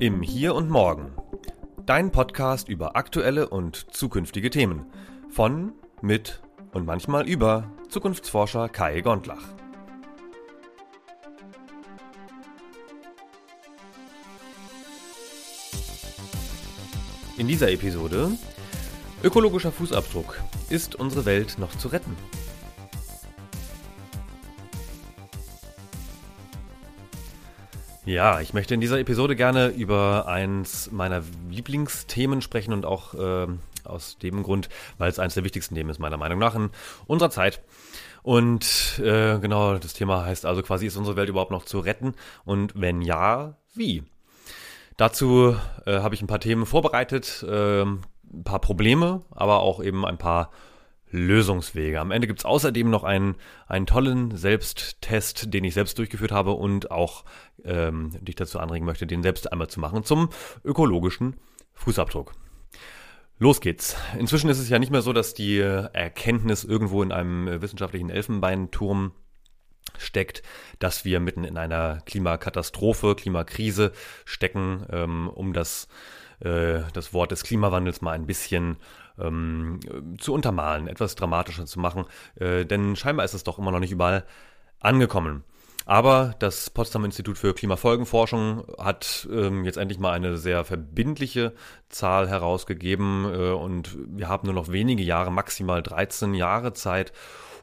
Im Hier und Morgen. Dein Podcast über aktuelle und zukünftige Themen. Von, mit und manchmal über Zukunftsforscher Kai Gondlach. In dieser Episode Ökologischer Fußabdruck. Ist unsere Welt noch zu retten? Ja, ich möchte in dieser Episode gerne über eins meiner Lieblingsthemen sprechen und auch äh, aus dem Grund, weil es eines der wichtigsten Themen ist, meiner Meinung nach, in unserer Zeit. Und äh, genau, das Thema heißt also quasi, ist unsere Welt überhaupt noch zu retten? Und wenn ja, wie? Dazu äh, habe ich ein paar Themen vorbereitet, äh, ein paar Probleme, aber auch eben ein paar Lösungswege. Am Ende gibt es außerdem noch einen, einen tollen Selbsttest, den ich selbst durchgeführt habe und auch ähm, dich dazu anregen möchte, den selbst einmal zu machen zum ökologischen Fußabdruck. Los geht's. Inzwischen ist es ja nicht mehr so, dass die Erkenntnis irgendwo in einem wissenschaftlichen Elfenbeinturm steckt, dass wir mitten in einer Klimakatastrophe, Klimakrise stecken, ähm, um das, äh, das Wort des Klimawandels mal ein bisschen ähm, zu untermalen, etwas dramatischer zu machen, äh, denn scheinbar ist es doch immer noch nicht überall angekommen. Aber das Potsdam Institut für Klimafolgenforschung hat ähm, jetzt endlich mal eine sehr verbindliche Zahl herausgegeben äh, und wir haben nur noch wenige Jahre, maximal 13 Jahre Zeit,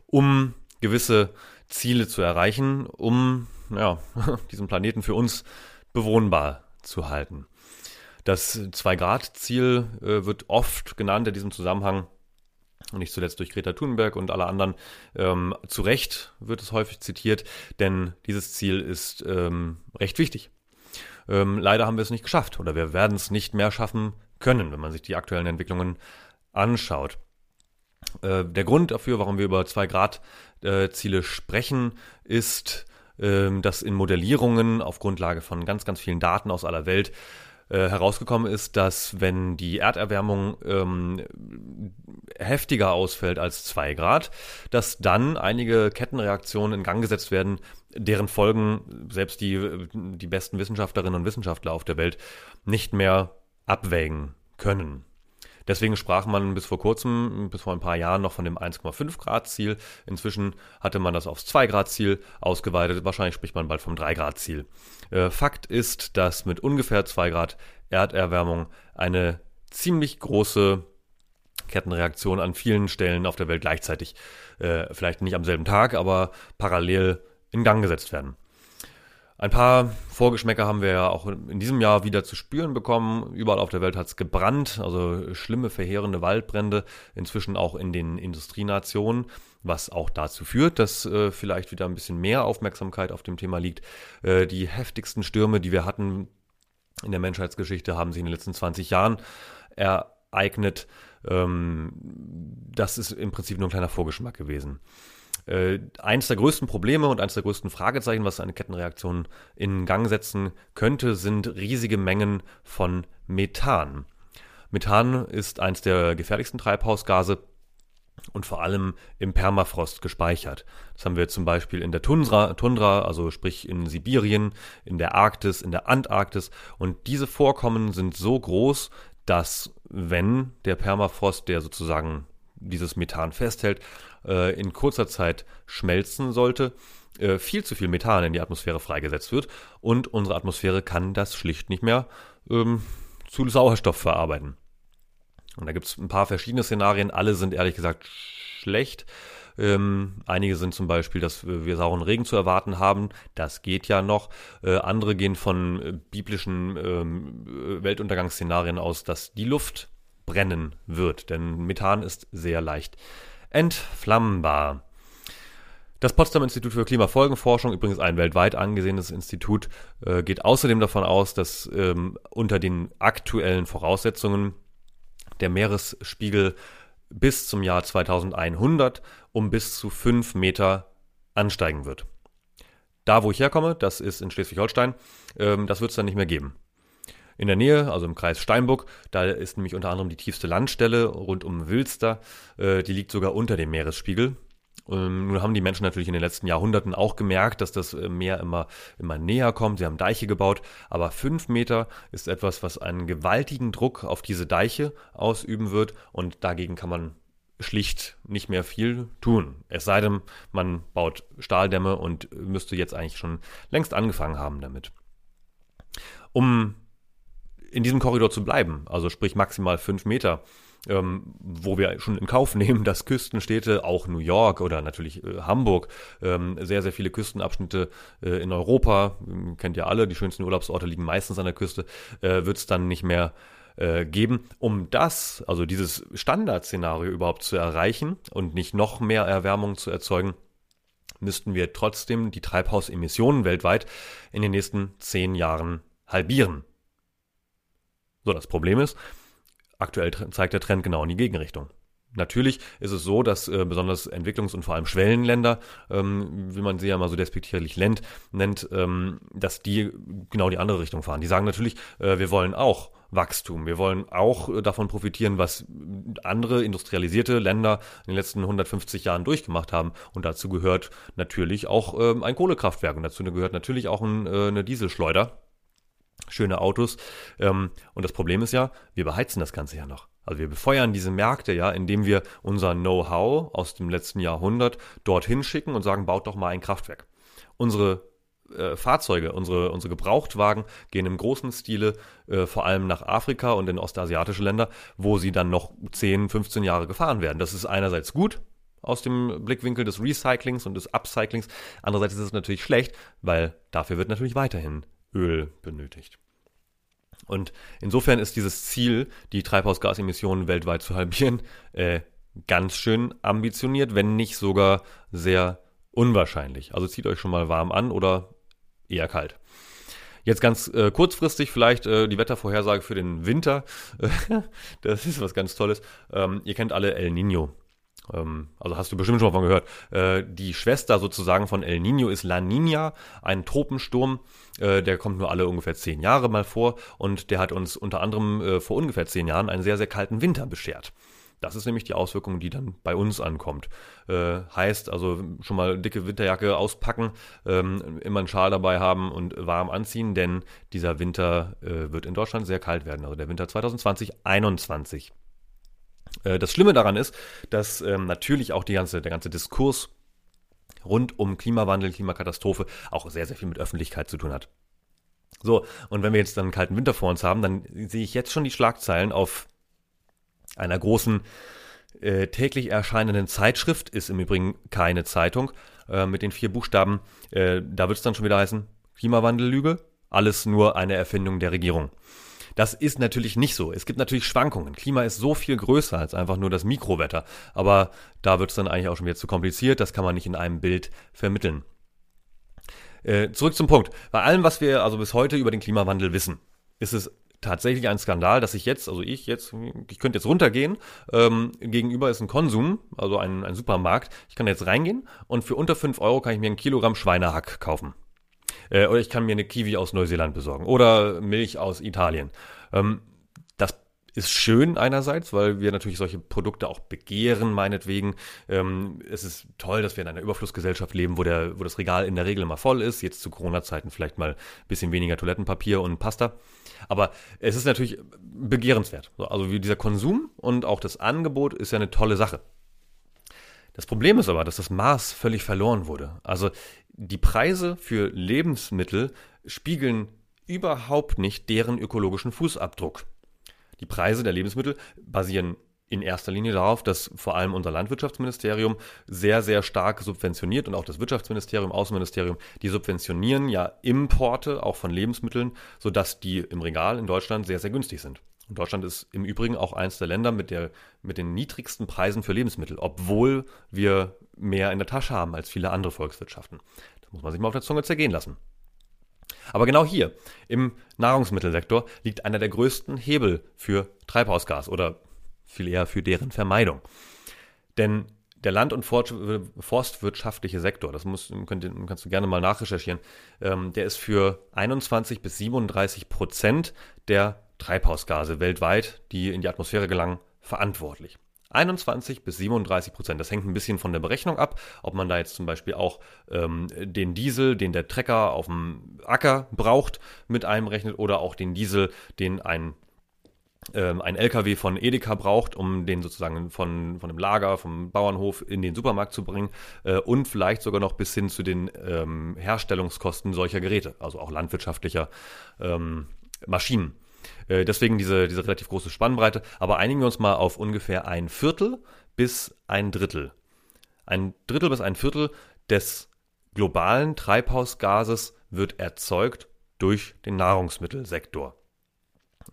um gewisse Ziele zu erreichen, um ja, diesen Planeten für uns bewohnbar zu halten. Das Zwei-Grad-Ziel äh, wird oft genannt in diesem Zusammenhang, und nicht zuletzt durch Greta Thunberg und alle anderen. Ähm, zu Recht wird es häufig zitiert, denn dieses Ziel ist ähm, recht wichtig. Ähm, leider haben wir es nicht geschafft oder wir werden es nicht mehr schaffen können, wenn man sich die aktuellen Entwicklungen anschaut. Äh, der Grund dafür, warum wir über Zwei-Grad-Ziele äh, sprechen, ist, äh, dass in Modellierungen auf Grundlage von ganz, ganz vielen Daten aus aller Welt äh, herausgekommen ist, dass wenn die Erderwärmung ähm, heftiger ausfällt als zwei Grad, dass dann einige Kettenreaktionen in Gang gesetzt werden, deren Folgen selbst die, die besten Wissenschaftlerinnen und Wissenschaftler auf der Welt nicht mehr abwägen können. Deswegen sprach man bis vor kurzem, bis vor ein paar Jahren noch von dem 1,5 Grad Ziel. Inzwischen hatte man das aufs 2 Grad Ziel ausgeweitet. Wahrscheinlich spricht man bald vom 3 Grad Ziel. Äh, Fakt ist, dass mit ungefähr 2 Grad Erderwärmung eine ziemlich große Kettenreaktion an vielen Stellen auf der Welt gleichzeitig, äh, vielleicht nicht am selben Tag, aber parallel in Gang gesetzt werden. Ein paar Vorgeschmäcker haben wir ja auch in diesem Jahr wieder zu spüren bekommen. Überall auf der Welt hat es gebrannt, also schlimme, verheerende Waldbrände, inzwischen auch in den Industrienationen, was auch dazu führt, dass äh, vielleicht wieder ein bisschen mehr Aufmerksamkeit auf dem Thema liegt. Äh, die heftigsten Stürme, die wir hatten in der Menschheitsgeschichte, haben sich in den letzten 20 Jahren ereignet. Ähm, das ist im Prinzip nur ein kleiner Vorgeschmack gewesen. Äh, eins der größten Probleme und eins der größten Fragezeichen, was eine Kettenreaktion in Gang setzen könnte, sind riesige Mengen von Methan. Methan ist eins der gefährlichsten Treibhausgase und vor allem im Permafrost gespeichert. Das haben wir zum Beispiel in der Tundra, Tundra, also sprich in Sibirien, in der Arktis, in der Antarktis. Und diese Vorkommen sind so groß, dass wenn der Permafrost, der sozusagen dieses Methan festhält, äh, in kurzer Zeit schmelzen sollte, äh, viel zu viel Methan in die Atmosphäre freigesetzt wird und unsere Atmosphäre kann das schlicht nicht mehr ähm, zu Sauerstoff verarbeiten. Und da gibt es ein paar verschiedene Szenarien, alle sind ehrlich gesagt schlecht. Ähm, einige sind zum Beispiel, dass wir sauren Regen zu erwarten haben. Das geht ja noch. Äh, andere gehen von äh, biblischen ähm, Weltuntergangsszenarien aus, dass die Luft brennen wird. Denn Methan ist sehr leicht entflammbar. Das Potsdam Institut für Klimafolgenforschung, übrigens ein weltweit angesehenes Institut, äh, geht außerdem davon aus, dass ähm, unter den aktuellen Voraussetzungen der Meeresspiegel bis zum Jahr 2100 um bis zu 5 Meter ansteigen wird. Da, wo ich herkomme, das ist in Schleswig-Holstein, ähm, das wird es dann nicht mehr geben in der Nähe, also im Kreis Steinbuck. Da ist nämlich unter anderem die tiefste Landstelle rund um Wilster. Äh, die liegt sogar unter dem Meeresspiegel. Ähm, nun haben die Menschen natürlich in den letzten Jahrhunderten auch gemerkt, dass das äh, Meer immer, immer näher kommt. Sie haben Deiche gebaut, aber fünf Meter ist etwas, was einen gewaltigen Druck auf diese Deiche ausüben wird und dagegen kann man schlicht nicht mehr viel tun. Es sei denn, man baut Stahldämme und müsste jetzt eigentlich schon längst angefangen haben damit. Um in diesem Korridor zu bleiben, also sprich maximal fünf Meter, ähm, wo wir schon in Kauf nehmen, dass Küstenstädte, auch New York oder natürlich äh, Hamburg, ähm, sehr, sehr viele Küstenabschnitte äh, in Europa, kennt ihr alle, die schönsten Urlaubsorte liegen meistens an der Küste, äh, wird es dann nicht mehr äh, geben. Um das, also dieses Standardszenario überhaupt zu erreichen und nicht noch mehr Erwärmung zu erzeugen, müssten wir trotzdem die Treibhausemissionen weltweit in den nächsten zehn Jahren halbieren. So, das Problem ist, aktuell zeigt der Trend genau in die Gegenrichtung. Natürlich ist es so, dass äh, besonders Entwicklungs- und vor allem Schwellenländer, ähm, wie man sie ja mal so despektierlich nennt, nennt ähm, dass die genau die andere Richtung fahren. Die sagen natürlich, äh, wir wollen auch Wachstum. Wir wollen auch äh, davon profitieren, was andere industrialisierte Länder in den letzten 150 Jahren durchgemacht haben. Und dazu gehört natürlich auch ähm, ein Kohlekraftwerk und dazu gehört natürlich auch ein, äh, eine Dieselschleuder. Schöne Autos. Ähm, und das Problem ist ja, wir beheizen das Ganze ja noch. Also wir befeuern diese Märkte ja, indem wir unser Know-how aus dem letzten Jahrhundert dorthin schicken und sagen, baut doch mal ein Kraftwerk. Unsere äh, Fahrzeuge, unsere, unsere Gebrauchtwagen gehen im großen Stile äh, vor allem nach Afrika und in ostasiatische Länder, wo sie dann noch 10, 15 Jahre gefahren werden. Das ist einerseits gut aus dem Blickwinkel des Recyclings und des Upcyclings. Andererseits ist es natürlich schlecht, weil dafür wird natürlich weiterhin Öl benötigt. Und insofern ist dieses Ziel, die Treibhausgasemissionen weltweit zu halbieren, äh, ganz schön ambitioniert, wenn nicht sogar sehr unwahrscheinlich. Also zieht euch schon mal warm an oder eher kalt. Jetzt ganz äh, kurzfristig vielleicht äh, die Wettervorhersage für den Winter. das ist was ganz Tolles. Ähm, ihr kennt alle El Nino. Ähm, also hast du bestimmt schon mal von gehört. Äh, die Schwester sozusagen von El Nino ist La Nina, ein Tropensturm. Äh, der kommt nur alle ungefähr zehn Jahre mal vor und der hat uns unter anderem äh, vor ungefähr zehn Jahren einen sehr, sehr kalten Winter beschert. Das ist nämlich die Auswirkung, die dann bei uns ankommt. Äh, heißt also schon mal dicke Winterjacke auspacken, ähm, immer einen Schal dabei haben und warm anziehen, denn dieser Winter äh, wird in Deutschland sehr kalt werden. Also der Winter 2020, 2021. Äh, das Schlimme daran ist, dass ähm, natürlich auch die ganze, der ganze Diskurs rund um Klimawandel, Klimakatastrophe auch sehr, sehr viel mit Öffentlichkeit zu tun hat. So, und wenn wir jetzt dann einen kalten Winter vor uns haben, dann sehe ich jetzt schon die Schlagzeilen auf einer großen äh, täglich erscheinenden Zeitschrift, ist im Übrigen keine Zeitung, äh, mit den vier Buchstaben. Äh, da wird es dann schon wieder heißen, Klimawandellüge, alles nur eine Erfindung der Regierung. Das ist natürlich nicht so. Es gibt natürlich Schwankungen. Klima ist so viel größer als einfach nur das Mikrowetter. Aber da wird es dann eigentlich auch schon wieder zu kompliziert. Das kann man nicht in einem Bild vermitteln. Äh, zurück zum Punkt. Bei allem, was wir also bis heute über den Klimawandel wissen, ist es tatsächlich ein Skandal, dass ich jetzt, also ich jetzt, ich könnte jetzt runtergehen, ähm, gegenüber ist ein Konsum, also ein, ein Supermarkt. Ich kann jetzt reingehen und für unter 5 Euro kann ich mir ein Kilogramm Schweinehack kaufen. Äh, oder ich kann mir eine Kiwi aus Neuseeland besorgen oder Milch aus Italien. Ähm, das ist schön einerseits, weil wir natürlich solche Produkte auch begehren, meinetwegen. Ähm, es ist toll, dass wir in einer Überflussgesellschaft leben, wo, der, wo das Regal in der Regel immer voll ist. Jetzt zu Corona-Zeiten vielleicht mal ein bisschen weniger Toilettenpapier und Pasta. Aber es ist natürlich begehrenswert. Also dieser Konsum und auch das Angebot ist ja eine tolle Sache. Das Problem ist aber, dass das Maß völlig verloren wurde. Also die Preise für Lebensmittel spiegeln überhaupt nicht deren ökologischen Fußabdruck. Die Preise der Lebensmittel basieren in erster Linie darauf, dass vor allem unser Landwirtschaftsministerium sehr, sehr stark subventioniert und auch das Wirtschaftsministerium, Außenministerium, die subventionieren ja Importe auch von Lebensmitteln, sodass die im Regal in Deutschland sehr, sehr günstig sind. Und Deutschland ist im Übrigen auch eines der Länder mit, der, mit den niedrigsten Preisen für Lebensmittel, obwohl wir mehr in der Tasche haben als viele andere Volkswirtschaften. Das muss man sich mal auf der Zunge zergehen lassen. Aber genau hier, im Nahrungsmittelsektor, liegt einer der größten Hebel für Treibhausgas oder viel eher für deren Vermeidung. Denn der land- und forstwirtschaftliche Sektor, das musst, könnt, kannst du gerne mal nachrecherchieren, ähm, der ist für 21 bis 37 Prozent der Treibhausgase weltweit, die in die Atmosphäre gelangen, verantwortlich. 21 bis 37 Prozent. Das hängt ein bisschen von der Berechnung ab, ob man da jetzt zum Beispiel auch ähm, den Diesel, den der Trecker auf dem Acker braucht, mit einberechnet oder auch den Diesel, den ein ähm, ein LKW von Edeka braucht, um den sozusagen von, von dem Lager, vom Bauernhof in den Supermarkt zu bringen äh, und vielleicht sogar noch bis hin zu den ähm, Herstellungskosten solcher Geräte, also auch landwirtschaftlicher ähm, Maschinen. Äh, deswegen diese, diese relativ große Spannbreite. Aber einigen wir uns mal auf ungefähr ein Viertel bis ein Drittel. Ein Drittel bis ein Viertel des globalen Treibhausgases wird erzeugt durch den Nahrungsmittelsektor.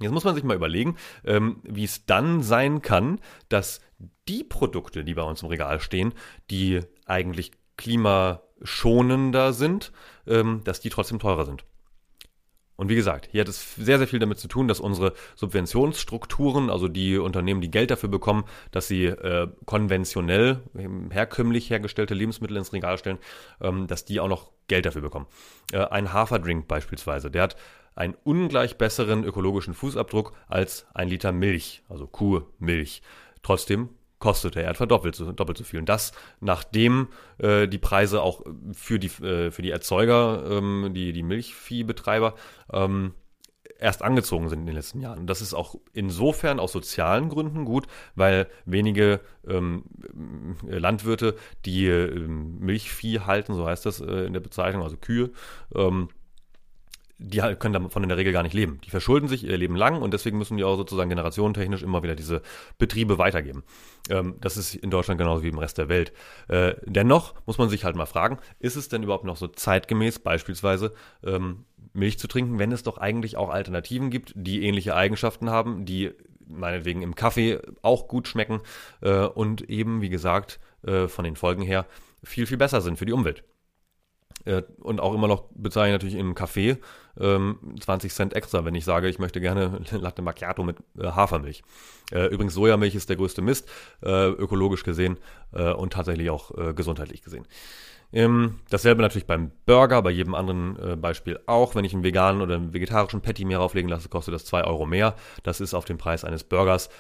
Jetzt muss man sich mal überlegen, ähm, wie es dann sein kann, dass die Produkte, die bei uns im Regal stehen, die eigentlich klimaschonender sind, ähm, dass die trotzdem teurer sind. Und wie gesagt, hier hat es sehr, sehr viel damit zu tun, dass unsere Subventionsstrukturen, also die Unternehmen, die Geld dafür bekommen, dass sie äh, konventionell, herkömmlich hergestellte Lebensmittel ins Regal stellen, ähm, dass die auch noch Geld dafür bekommen. Äh, ein Haferdrink beispielsweise, der hat einen ungleich besseren ökologischen Fußabdruck als ein Liter Milch, also Kuhmilch. Trotzdem kostete er etwa doppelt so, doppelt so viel. Und das, nachdem äh, die Preise auch für die, äh, für die Erzeuger, ähm, die, die Milchviehbetreiber, ähm, erst angezogen sind in den letzten Jahren. Und das ist auch insofern aus sozialen Gründen gut, weil wenige ähm, Landwirte, die äh, Milchvieh halten, so heißt das äh, in der Bezeichnung, also Kühe, ähm, die halt können davon in der Regel gar nicht leben. Die verschulden sich ihr Leben lang und deswegen müssen die auch sozusagen generationentechnisch immer wieder diese Betriebe weitergeben. Ähm, das ist in Deutschland genauso wie im Rest der Welt. Äh, dennoch muss man sich halt mal fragen, ist es denn überhaupt noch so zeitgemäß, beispielsweise ähm, Milch zu trinken, wenn es doch eigentlich auch Alternativen gibt, die ähnliche Eigenschaften haben, die meinetwegen im Kaffee auch gut schmecken äh, und eben, wie gesagt, äh, von den Folgen her viel, viel besser sind für die Umwelt. Äh, und auch immer noch bezahle ich natürlich im Café ähm, 20 Cent extra, wenn ich sage, ich möchte gerne Latte Macchiato mit äh, Hafermilch. Äh, übrigens, Sojamilch ist der größte Mist, äh, ökologisch gesehen äh, und tatsächlich auch äh, gesundheitlich gesehen. Ähm, dasselbe natürlich beim Burger, bei jedem anderen Beispiel auch. Wenn ich einen veganen oder einen vegetarischen Patty mir rauflegen lasse, kostet das 2 Euro mehr. Das ist auf den Preis eines Burgers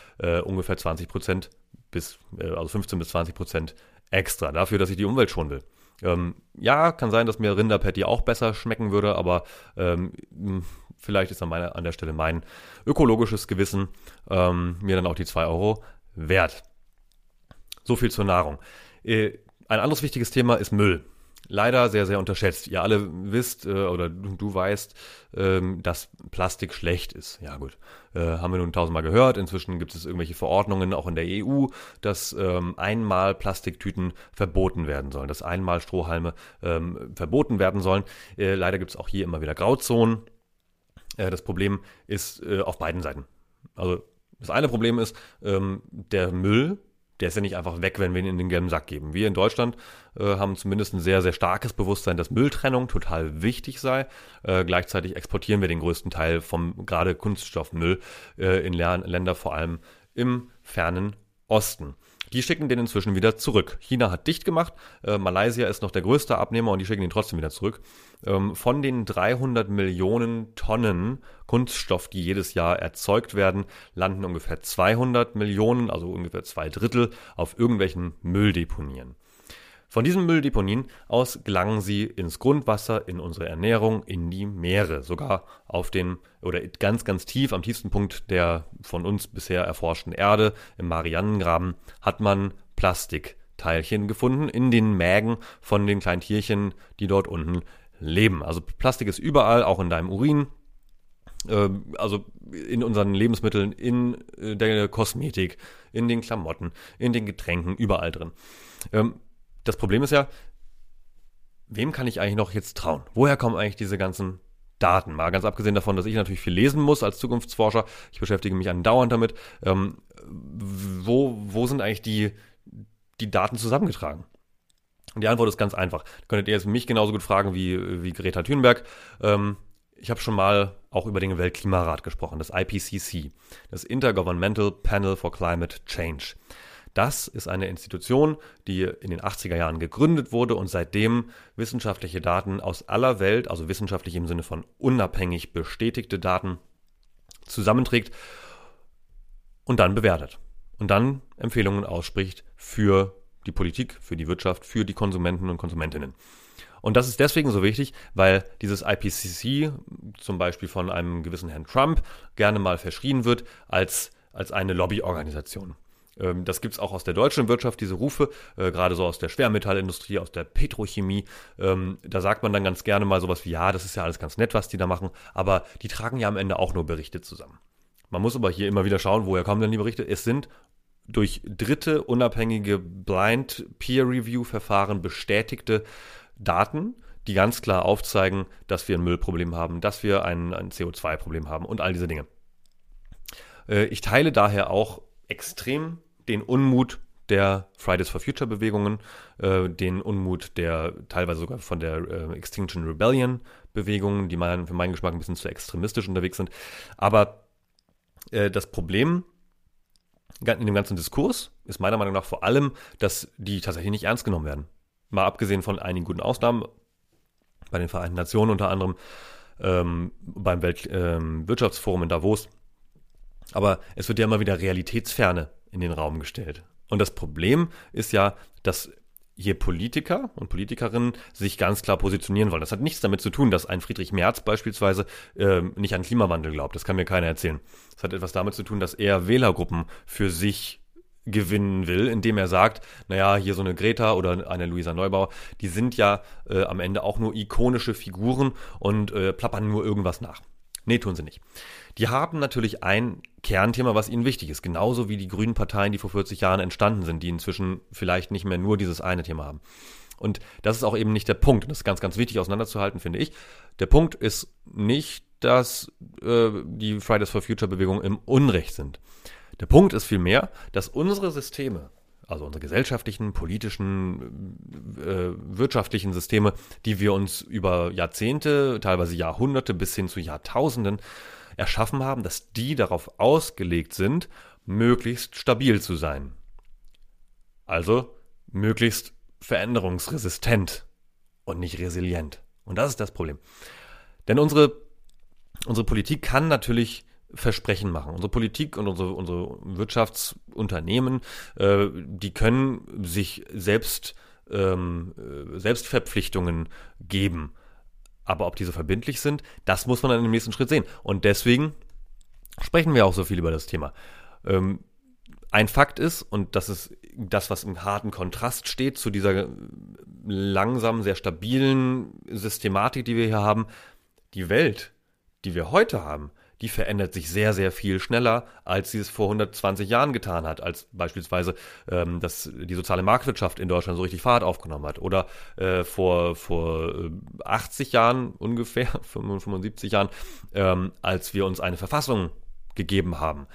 ungefähr 20 Prozent bis, also 15 bis 20 Prozent extra dafür, dass ich die Umwelt schonen will. Ähm, ja, kann sein, dass mir Rinderpatty auch besser schmecken würde, aber ähm, vielleicht ist an, meine, an der Stelle mein ökologisches Gewissen ähm, mir dann auch die 2 Euro wert. So viel zur Nahrung. Äh, ein anderes wichtiges Thema ist Müll leider sehr, sehr unterschätzt. Ihr alle wisst äh, oder du, du weißt, ähm, dass Plastik schlecht ist. Ja gut, äh, haben wir nun tausendmal gehört. Inzwischen gibt es irgendwelche Verordnungen auch in der EU, dass ähm, einmal Plastiktüten verboten werden sollen, dass einmal Strohhalme ähm, verboten werden sollen. Äh, leider gibt es auch hier immer wieder Grauzonen. Äh, das Problem ist äh, auf beiden Seiten. Also das eine Problem ist, ähm, der Müll der ist ja nicht einfach weg, wenn wir ihn in den gelben Sack geben. Wir in Deutschland äh, haben zumindest ein sehr, sehr starkes Bewusstsein, dass Mülltrennung total wichtig sei. Äh, gleichzeitig exportieren wir den größten Teil vom gerade Kunststoffmüll äh, in Länder, vor allem im fernen Osten. Die schicken den inzwischen wieder zurück. China hat dicht gemacht, äh, Malaysia ist noch der größte Abnehmer und die schicken den trotzdem wieder zurück. Ähm, von den 300 Millionen Tonnen Kunststoff, die jedes Jahr erzeugt werden, landen ungefähr 200 Millionen, also ungefähr zwei Drittel, auf irgendwelchen Mülldeponien. Von diesen Mülldeponien aus gelangen sie ins Grundwasser, in unsere Ernährung, in die Meere, sogar auf den oder ganz, ganz tief am tiefsten Punkt der von uns bisher erforschten Erde, im Marianengraben, hat man Plastikteilchen gefunden in den Mägen von den kleinen Tierchen, die dort unten leben. Also Plastik ist überall, auch in deinem Urin, ähm, also in unseren Lebensmitteln, in äh, der Kosmetik, in den Klamotten, in den Getränken, überall drin. Das Problem ist ja, wem kann ich eigentlich noch jetzt trauen? Woher kommen eigentlich diese ganzen Daten? Mal ganz abgesehen davon, dass ich natürlich viel lesen muss als Zukunftsforscher. Ich beschäftige mich andauernd damit. Ähm, wo, wo sind eigentlich die, die Daten zusammengetragen? Und die Antwort ist ganz einfach. Da könntet ihr jetzt mich genauso gut fragen wie, wie Greta Thunberg. Ähm, ich habe schon mal auch über den Weltklimarat gesprochen, das IPCC, das Intergovernmental Panel for Climate Change. Das ist eine Institution, die in den 80er Jahren gegründet wurde und seitdem wissenschaftliche Daten aus aller Welt, also wissenschaftlich im Sinne von unabhängig bestätigte Daten, zusammenträgt und dann bewertet. und dann Empfehlungen ausspricht für die Politik, für die Wirtschaft, für die Konsumenten und Konsumentinnen. Und das ist deswegen so wichtig, weil dieses IPCC zum Beispiel von einem gewissen Herrn Trump gerne mal verschrien wird als, als eine Lobbyorganisation. Ähm, das gibt es auch aus der deutschen Wirtschaft, diese Rufe, äh, gerade so aus der Schwermetallindustrie, aus der Petrochemie. Ähm, da sagt man dann ganz gerne mal sowas wie, ja, das ist ja alles ganz nett, was die da machen, aber die tragen ja am Ende auch nur Berichte zusammen. Man muss aber hier immer wieder schauen, woher kommen denn die Berichte? Es sind durch dritte unabhängige Blind Peer Review Verfahren bestätigte Daten, die ganz klar aufzeigen, dass wir ein Müllproblem haben, dass wir ein, ein CO2-Problem haben und all diese Dinge. Äh, ich teile daher auch extrem den Unmut der Fridays for Future Bewegungen, äh, den Unmut der teilweise sogar von der äh, Extinction Rebellion Bewegungen, die mein, für meinen Geschmack ein bisschen zu extremistisch unterwegs sind. Aber äh, das Problem in dem ganzen Diskurs ist meiner Meinung nach vor allem, dass die tatsächlich nicht ernst genommen werden. Mal abgesehen von einigen guten Ausnahmen, bei den Vereinten Nationen unter anderem, ähm, beim Weltwirtschaftsforum ähm, in Davos. Aber es wird ja immer wieder Realitätsferne in den Raum gestellt. Und das Problem ist ja, dass hier Politiker und Politikerinnen sich ganz klar positionieren wollen. Das hat nichts damit zu tun, dass ein Friedrich Merz beispielsweise äh, nicht an Klimawandel glaubt. Das kann mir keiner erzählen. Das hat etwas damit zu tun, dass er Wählergruppen für sich gewinnen will, indem er sagt, naja, hier so eine Greta oder eine Luisa Neubauer, die sind ja äh, am Ende auch nur ikonische Figuren und äh, plappern nur irgendwas nach. Nee, tun sie nicht. Die haben natürlich ein Kernthema, was ihnen wichtig ist, genauso wie die grünen Parteien, die vor 40 Jahren entstanden sind, die inzwischen vielleicht nicht mehr nur dieses eine Thema haben. Und das ist auch eben nicht der Punkt. Das ist ganz, ganz wichtig auseinanderzuhalten, finde ich. Der Punkt ist nicht, dass äh, die Fridays for Future Bewegung im Unrecht sind. Der Punkt ist vielmehr, dass unsere Systeme, also unsere gesellschaftlichen, politischen, äh, wirtschaftlichen Systeme, die wir uns über Jahrzehnte, teilweise Jahrhunderte bis hin zu Jahrtausenden erschaffen haben, dass die darauf ausgelegt sind, möglichst stabil zu sein. Also möglichst veränderungsresistent und nicht resilient. Und das ist das Problem. Denn unsere, unsere Politik kann natürlich Versprechen machen. Unsere Politik und unsere, unsere Wirtschaftsunternehmen, äh, die können sich selbst, ähm, äh, Selbstverpflichtungen geben. Aber ob diese verbindlich sind, das muss man dann im nächsten Schritt sehen. Und deswegen sprechen wir auch so viel über das Thema. Ähm, ein Fakt ist, und das ist das, was im harten Kontrast steht zu dieser langsamen, sehr stabilen Systematik, die wir hier haben, die Welt, die wir heute haben, die verändert sich sehr, sehr viel schneller, als sie es vor 120 Jahren getan hat, als beispielsweise ähm, dass die soziale Marktwirtschaft in Deutschland so richtig Fahrt aufgenommen hat. Oder äh, vor, vor 80 äh, Jahren ungefähr, 75 Jahren, ähm, als wir uns eine Verfassung gegeben haben.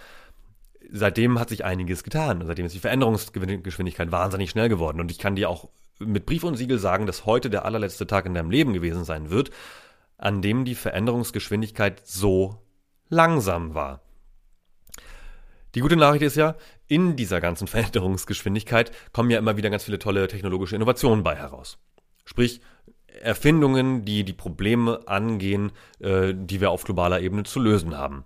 Seitdem hat sich einiges getan. Seitdem ist die Veränderungsgeschwindigkeit wahnsinnig schnell geworden. Und ich kann dir auch mit Brief und Siegel sagen, dass heute der allerletzte Tag in deinem Leben gewesen sein wird, an dem die Veränderungsgeschwindigkeit so langsam war. Die gute Nachricht ist ja, in dieser ganzen Veränderungsgeschwindigkeit kommen ja immer wieder ganz viele tolle technologische Innovationen bei heraus. Sprich, Erfindungen, die die Probleme angehen, äh, die wir auf globaler Ebene zu lösen haben.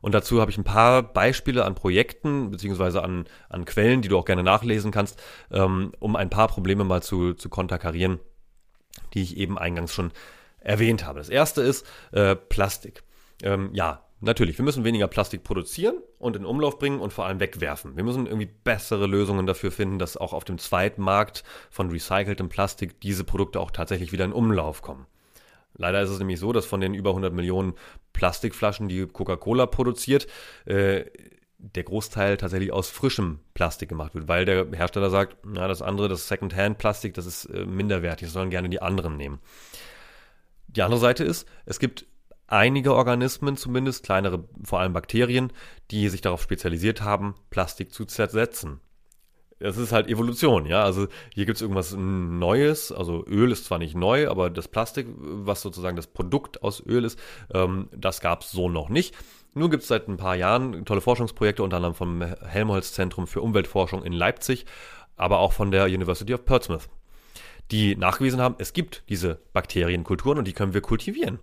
Und dazu habe ich ein paar Beispiele an Projekten beziehungsweise an, an Quellen, die du auch gerne nachlesen kannst, ähm, um ein paar Probleme mal zu, zu konterkarieren, die ich eben eingangs schon erwähnt habe. Das erste ist äh, Plastik. Ähm, ja, Natürlich, wir müssen weniger Plastik produzieren und in Umlauf bringen und vor allem wegwerfen. Wir müssen irgendwie bessere Lösungen dafür finden, dass auch auf dem Zweitmarkt von recyceltem Plastik diese Produkte auch tatsächlich wieder in Umlauf kommen. Leider ist es nämlich so, dass von den über 100 Millionen Plastikflaschen, die Coca-Cola produziert, äh, der Großteil tatsächlich aus frischem Plastik gemacht wird, weil der Hersteller sagt, na, das andere, das Second-Hand-Plastik, das ist äh, minderwertig, sollen gerne die anderen nehmen. Die andere Seite ist, es gibt einige Organismen zumindest, kleinere, vor allem Bakterien, die sich darauf spezialisiert haben, Plastik zu zersetzen. Das ist halt Evolution, ja. Also hier gibt es irgendwas Neues. Also Öl ist zwar nicht neu, aber das Plastik, was sozusagen das Produkt aus Öl ist, ähm, das gab es so noch nicht. Nur gibt es seit ein paar Jahren tolle Forschungsprojekte, unter anderem vom Helmholtz Zentrum für Umweltforschung in Leipzig, aber auch von der University of Portsmouth, die nachgewiesen haben, es gibt diese Bakterienkulturen und die können wir kultivieren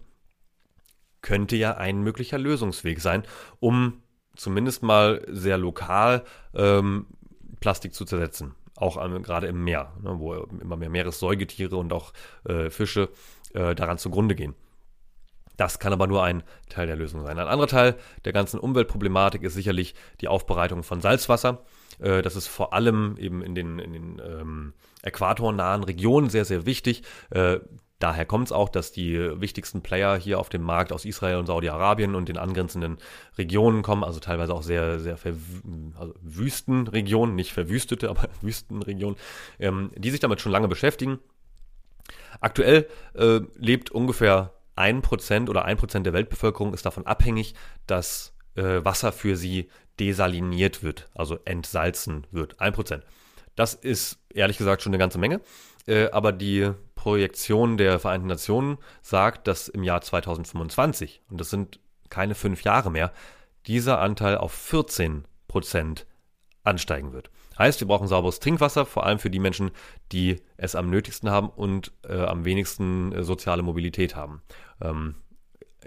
könnte ja ein möglicher Lösungsweg sein, um zumindest mal sehr lokal ähm, Plastik zu zersetzen. Auch ähm, gerade im Meer, ne, wo immer mehr Meeressäugetiere und auch äh, Fische äh, daran zugrunde gehen. Das kann aber nur ein Teil der Lösung sein. Ein anderer Teil der ganzen Umweltproblematik ist sicherlich die Aufbereitung von Salzwasser. Äh, das ist vor allem eben in den, in den ähm, äquatornahen Regionen sehr, sehr wichtig. Äh, daher kommt es auch, dass die wichtigsten Player hier auf dem Markt aus Israel und Saudi-Arabien und den angrenzenden Regionen kommen, also teilweise auch sehr, sehr also Wüstenregionen, nicht verwüstete, aber Wüstenregionen, ähm, die sich damit schon lange beschäftigen. Aktuell äh, lebt ungefähr ein Prozent oder ein Prozent der Weltbevölkerung ist davon abhängig, dass äh, Wasser für sie desaliniert wird, also entsalzen wird. Ein Prozent. Das ist ehrlich gesagt schon eine ganze Menge. Äh, aber die Projektion der Vereinten Nationen sagt, dass im Jahr 2025, und das sind keine fünf Jahre mehr, dieser Anteil auf 14 Prozent ansteigen wird. Heißt, wir brauchen sauberes Trinkwasser, vor allem für die Menschen, die es am nötigsten haben und äh, am wenigsten äh, soziale Mobilität haben. Ähm,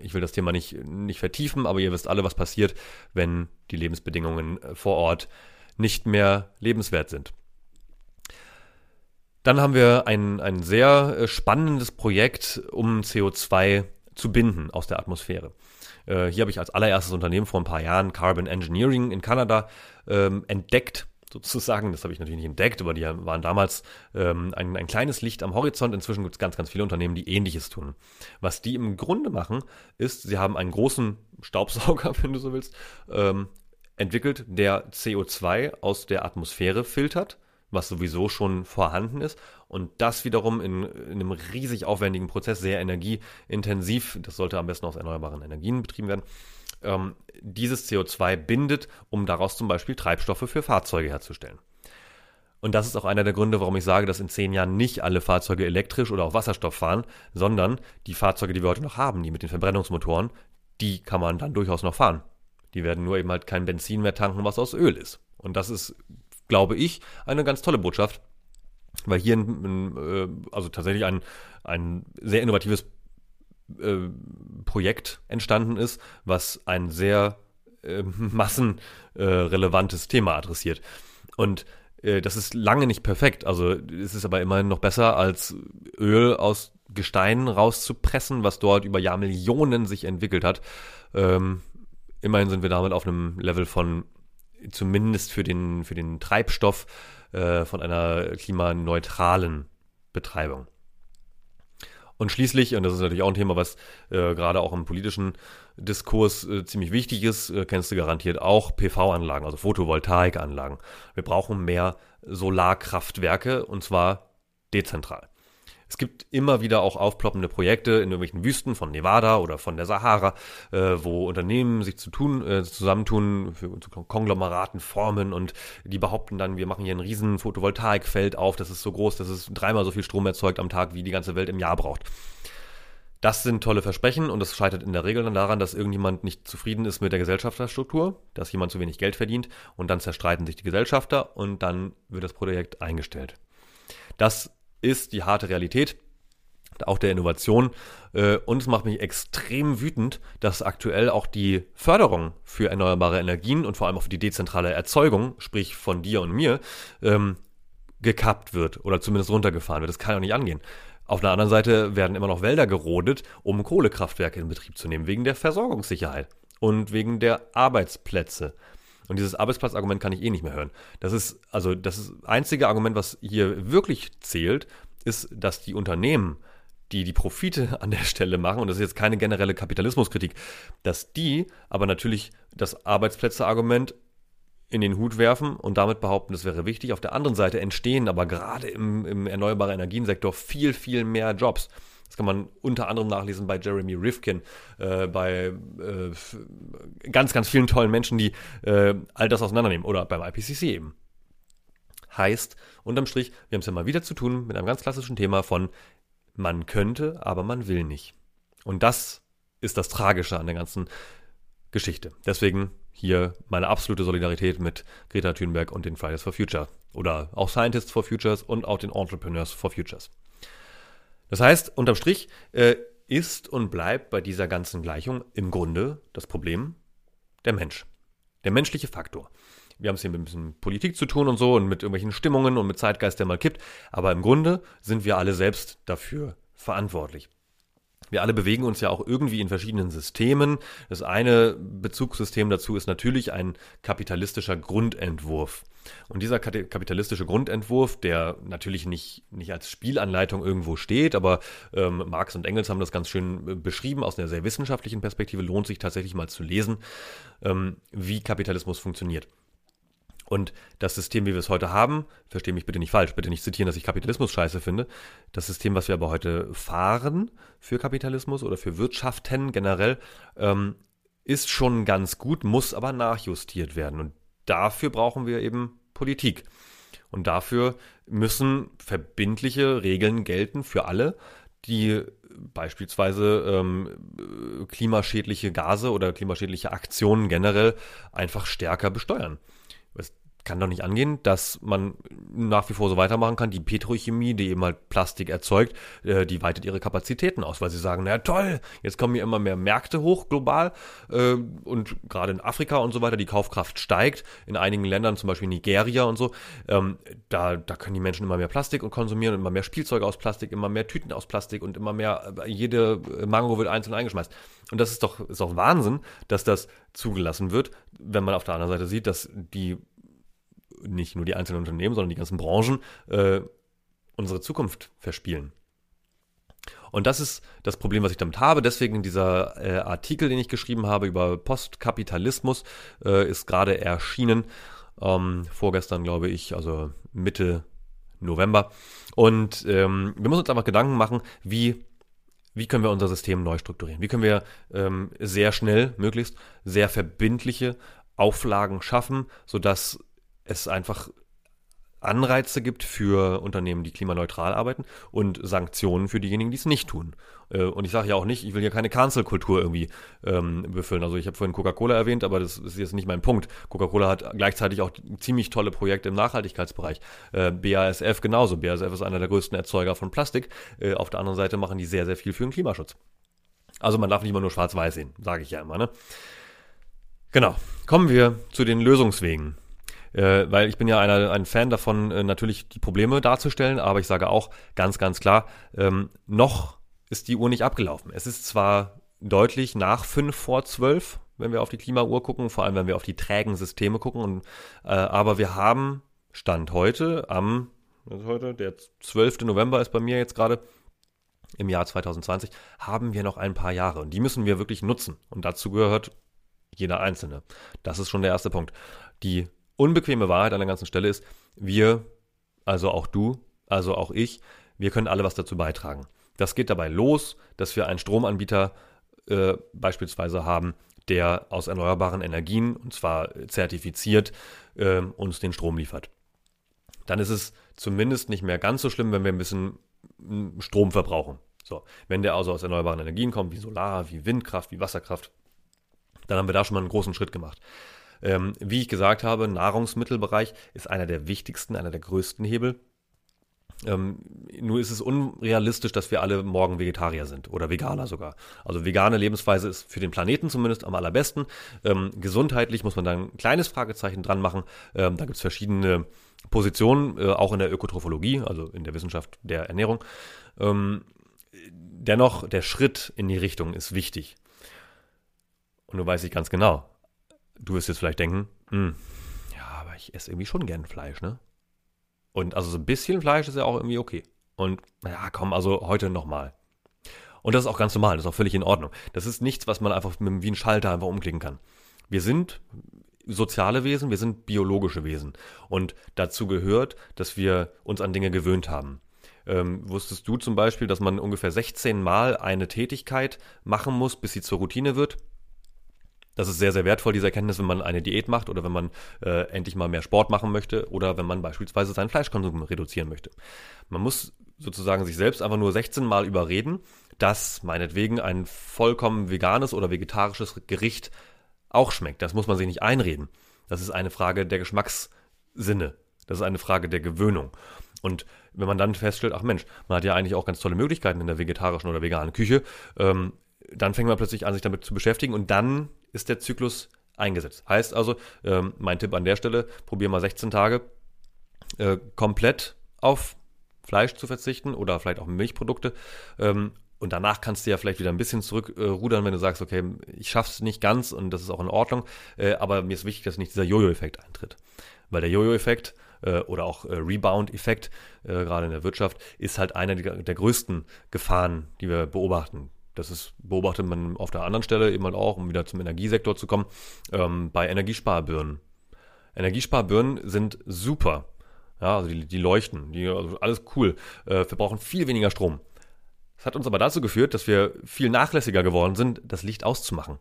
ich will das Thema nicht, nicht vertiefen, aber ihr wisst alle, was passiert, wenn die Lebensbedingungen äh, vor Ort nicht mehr lebenswert sind. Dann haben wir ein, ein sehr äh, spannendes Projekt, um CO2 zu binden aus der Atmosphäre. Äh, hier habe ich als allererstes Unternehmen vor ein paar Jahren Carbon Engineering in Kanada ähm, entdeckt sozusagen. Das habe ich natürlich nicht entdeckt, aber die waren damals ähm, ein, ein kleines Licht am Horizont. Inzwischen gibt es ganz, ganz viele Unternehmen, die ähnliches tun. Was die im Grunde machen, ist, sie haben einen großen Staubsauger, wenn du so willst, ähm, entwickelt, der CO2 aus der Atmosphäre filtert, was sowieso schon vorhanden ist. Und das wiederum in, in einem riesig aufwendigen Prozess, sehr energieintensiv, das sollte am besten aus erneuerbaren Energien betrieben werden, ähm, dieses CO2 bindet, um daraus zum Beispiel Treibstoffe für Fahrzeuge herzustellen. Und das ist auch einer der Gründe, warum ich sage, dass in zehn Jahren nicht alle Fahrzeuge elektrisch oder auf Wasserstoff fahren, sondern die Fahrzeuge, die wir heute noch haben, die mit den Verbrennungsmotoren, die kann man dann durchaus noch fahren. Die werden nur eben halt kein Benzin mehr tanken, was aus Öl ist. Und das ist, glaube ich, eine ganz tolle Botschaft, weil hier ein, äh, also tatsächlich ein, ein sehr innovatives äh, Projekt entstanden ist, was ein sehr äh, massenrelevantes äh, Thema adressiert. Und äh, das ist lange nicht perfekt. Also es ist aber immerhin noch besser, als Öl aus Gestein rauszupressen, was dort über Jahrmillionen sich entwickelt hat. Ähm, immerhin sind wir damit auf einem Level von zumindest für den, für den Treibstoff äh, von einer klimaneutralen Betreibung. Und schließlich, und das ist natürlich auch ein Thema, was äh, gerade auch im politischen Diskurs äh, ziemlich wichtig ist, äh, kennst du garantiert auch PV-Anlagen, also Photovoltaikanlagen. Wir brauchen mehr Solarkraftwerke und zwar dezentral. Es gibt immer wieder auch aufploppende Projekte in irgendwelchen Wüsten von Nevada oder von der Sahara, äh, wo Unternehmen sich zu tun, äh, zusammentun, für Konglomeraten formen und die behaupten dann, wir machen hier ein riesen Photovoltaikfeld auf, das ist so groß, dass es dreimal so viel Strom erzeugt am Tag, wie die ganze Welt im Jahr braucht. Das sind tolle Versprechen und das scheitert in der Regel dann daran, dass irgendjemand nicht zufrieden ist mit der Gesellschafterstruktur, dass jemand zu wenig Geld verdient und dann zerstreiten sich die Gesellschafter und dann wird das Projekt eingestellt. Das ist die harte Realität auch der Innovation. Äh, und es macht mich extrem wütend, dass aktuell auch die Förderung für erneuerbare Energien und vor allem auch für die dezentrale Erzeugung, sprich von dir und mir, ähm, gekappt wird oder zumindest runtergefahren wird. Das kann ja nicht angehen. Auf der anderen Seite werden immer noch Wälder gerodet, um Kohlekraftwerke in Betrieb zu nehmen, wegen der Versorgungssicherheit und wegen der Arbeitsplätze. Und dieses Arbeitsplatzargument kann ich eh nicht mehr hören. Das ist, also, das ist einzige Argument, was hier wirklich zählt, ist, dass die Unternehmen, die die Profite an der Stelle machen, und das ist jetzt keine generelle Kapitalismuskritik, dass die aber natürlich das Arbeitsplätze-Argument in den Hut werfen und damit behaupten, das wäre wichtig. Auf der anderen Seite entstehen aber gerade im, im erneuerbaren Energiensektor viel, viel mehr Jobs. Das kann man unter anderem nachlesen bei Jeremy Rifkin, äh, bei äh, ganz, ganz vielen tollen Menschen, die äh, all das auseinandernehmen oder beim IPCC eben. Heißt, unterm Strich, wir haben es ja mal wieder zu tun mit einem ganz klassischen Thema von man könnte, aber man will nicht. Und das ist das Tragische an der ganzen Geschichte. Deswegen hier meine absolute Solidarität mit Greta Thunberg und den Fridays for Future oder auch Scientists for Futures und auch den Entrepreneurs for Futures. Das heißt, unterm Strich äh, ist und bleibt bei dieser ganzen Gleichung im Grunde das Problem der Mensch. Der menschliche Faktor. Wir haben es hier mit ein bisschen Politik zu tun und so und mit irgendwelchen Stimmungen und mit Zeitgeist, der mal kippt. Aber im Grunde sind wir alle selbst dafür verantwortlich. Wir alle bewegen uns ja auch irgendwie in verschiedenen Systemen. Das eine Bezugssystem dazu ist natürlich ein kapitalistischer Grundentwurf. Und dieser kapitalistische Grundentwurf, der natürlich nicht, nicht als Spielanleitung irgendwo steht, aber ähm, Marx und Engels haben das ganz schön äh, beschrieben aus einer sehr wissenschaftlichen Perspektive, lohnt sich tatsächlich mal zu lesen, ähm, wie Kapitalismus funktioniert. Und das System, wie wir es heute haben, verstehe mich bitte nicht falsch, bitte nicht zitieren, dass ich Kapitalismus scheiße finde. Das System, was wir aber heute fahren für Kapitalismus oder für Wirtschaften generell, ähm, ist schon ganz gut, muss aber nachjustiert werden. Und dafür brauchen wir eben Politik. Und dafür müssen verbindliche Regeln gelten für alle, die beispielsweise ähm, klimaschädliche Gase oder klimaschädliche Aktionen generell einfach stärker besteuern was kann doch nicht angehen, dass man nach wie vor so weitermachen kann. Die Petrochemie, die eben halt Plastik erzeugt, äh, die weitet ihre Kapazitäten aus, weil sie sagen, naja toll, jetzt kommen hier immer mehr Märkte hoch global äh, und gerade in Afrika und so weiter, die Kaufkraft steigt. In einigen Ländern, zum Beispiel Nigeria und so, ähm, da, da können die Menschen immer mehr Plastik und konsumieren und immer mehr Spielzeuge aus Plastik, immer mehr Tüten aus Plastik und immer mehr, äh, jede Mango wird einzeln eingeschmeißt. Und das ist doch, ist doch Wahnsinn, dass das zugelassen wird, wenn man auf der anderen Seite sieht, dass die nicht nur die einzelnen Unternehmen, sondern die ganzen Branchen äh, unsere Zukunft verspielen. Und das ist das Problem, was ich damit habe. Deswegen dieser äh, Artikel, den ich geschrieben habe über Postkapitalismus, äh, ist gerade erschienen. Ähm, vorgestern, glaube ich, also Mitte November. Und ähm, wir müssen uns einfach Gedanken machen, wie, wie können wir unser System neu strukturieren? Wie können wir ähm, sehr schnell, möglichst, sehr verbindliche Auflagen schaffen, sodass es einfach Anreize gibt für Unternehmen, die klimaneutral arbeiten und Sanktionen für diejenigen, die es nicht tun. Äh, und ich sage ja auch nicht, ich will hier keine Cancel-Kultur irgendwie ähm, befüllen. Also ich habe vorhin Coca-Cola erwähnt, aber das ist jetzt nicht mein Punkt. Coca-Cola hat gleichzeitig auch ziemlich tolle Projekte im Nachhaltigkeitsbereich. Äh, BASF genauso. BASF ist einer der größten Erzeuger von Plastik. Äh, auf der anderen Seite machen die sehr, sehr viel für den Klimaschutz. Also man darf nicht immer nur schwarz-weiß sehen, sage ich ja immer. Ne? Genau. Kommen wir zu den Lösungswegen äh, weil ich bin ja einer, ein Fan davon, äh, natürlich die Probleme darzustellen, aber ich sage auch ganz, ganz klar, ähm, noch ist die Uhr nicht abgelaufen. Es ist zwar deutlich nach fünf vor zwölf, wenn wir auf die Klimauhr gucken, vor allem wenn wir auf die trägen Systeme gucken, und, äh, aber wir haben Stand heute am, was ist heute, der 12. November ist bei mir jetzt gerade, im Jahr 2020, haben wir noch ein paar Jahre und die müssen wir wirklich nutzen. Und dazu gehört jeder Einzelne. Das ist schon der erste Punkt. Die unbequeme Wahrheit an der ganzen Stelle ist, wir, also auch du, also auch ich, wir können alle was dazu beitragen. Das geht dabei los, dass wir einen Stromanbieter äh, beispielsweise haben, der aus erneuerbaren Energien, und zwar zertifiziert, äh, uns den Strom liefert. Dann ist es zumindest nicht mehr ganz so schlimm, wenn wir ein bisschen hm, Strom verbrauchen. So, wenn der also aus erneuerbaren Energien kommt, wie Solar, wie Windkraft, wie Wasserkraft, dann haben wir da schon mal einen großen Schritt gemacht. Ähm, wie ich gesagt habe, Nahrungsmittelbereich ist einer der wichtigsten, einer der größten Hebel. Ähm, nur ist es unrealistisch, dass wir alle morgen Vegetarier sind oder Veganer sogar. Also vegane Lebensweise ist für den Planeten zumindest am allerbesten. Ähm, gesundheitlich muss man da ein kleines Fragezeichen dran machen. Ähm, da gibt es verschiedene Positionen, äh, auch in der Ökotrophologie, also in der Wissenschaft der Ernährung. Ähm, dennoch, der Schritt in die Richtung ist wichtig. Und du weißt ich ganz genau, du wirst jetzt vielleicht denken, hm, ja, aber ich esse irgendwie schon gern Fleisch, ne? Und also so ein bisschen Fleisch ist ja auch irgendwie okay. Und naja, komm, also heute nochmal. Und das ist auch ganz normal, das ist auch völlig in Ordnung. Das ist nichts, was man einfach mit, wie ein Schalter einfach umklicken kann. Wir sind soziale Wesen, wir sind biologische Wesen. Und dazu gehört, dass wir uns an Dinge gewöhnt haben. Ähm, wusstest du zum Beispiel, dass man ungefähr 16 Mal eine Tätigkeit machen muss, bis sie zur Routine wird? Das ist sehr, sehr wertvoll, diese Erkenntnis, wenn man eine Diät macht oder wenn man äh, endlich mal mehr Sport machen möchte oder wenn man beispielsweise seinen Fleischkonsum reduzieren möchte. Man muss sozusagen sich selbst einfach nur 16 Mal überreden, dass meinetwegen ein vollkommen veganes oder vegetarisches Gericht auch schmeckt. Das muss man sich nicht einreden. Das ist eine Frage der Geschmackssinne. Das ist eine Frage der Gewöhnung. Und wenn man dann feststellt, ach Mensch, man hat ja eigentlich auch ganz tolle Möglichkeiten in der vegetarischen oder veganen Küche, ähm, dann fängt man plötzlich an, sich damit zu beschäftigen und dann ist der Zyklus eingesetzt. Heißt also, ähm, mein Tipp an der Stelle, probier mal 16 Tage äh, komplett auf Fleisch zu verzichten oder vielleicht auch Milchprodukte. Ähm, und danach kannst du ja vielleicht wieder ein bisschen zurückrudern, äh, wenn du sagst, okay, ich schaff's nicht ganz und das ist auch in Ordnung. Äh, aber mir ist wichtig, dass nicht dieser Jojo-Effekt eintritt. Weil der Jojo-Effekt äh, oder auch äh, Rebound-Effekt, äh, gerade in der Wirtschaft, ist halt einer der, der größten Gefahren, die wir beobachten. Das ist, beobachtet man auf der anderen Stelle eben halt auch, um wieder zum Energiesektor zu kommen, ähm, bei Energiesparbirnen. Energiesparbirnen sind super. Ja, also die, die leuchten, die, also alles cool. Äh, wir brauchen viel weniger Strom. Das hat uns aber dazu geführt, dass wir viel nachlässiger geworden sind, das Licht auszumachen.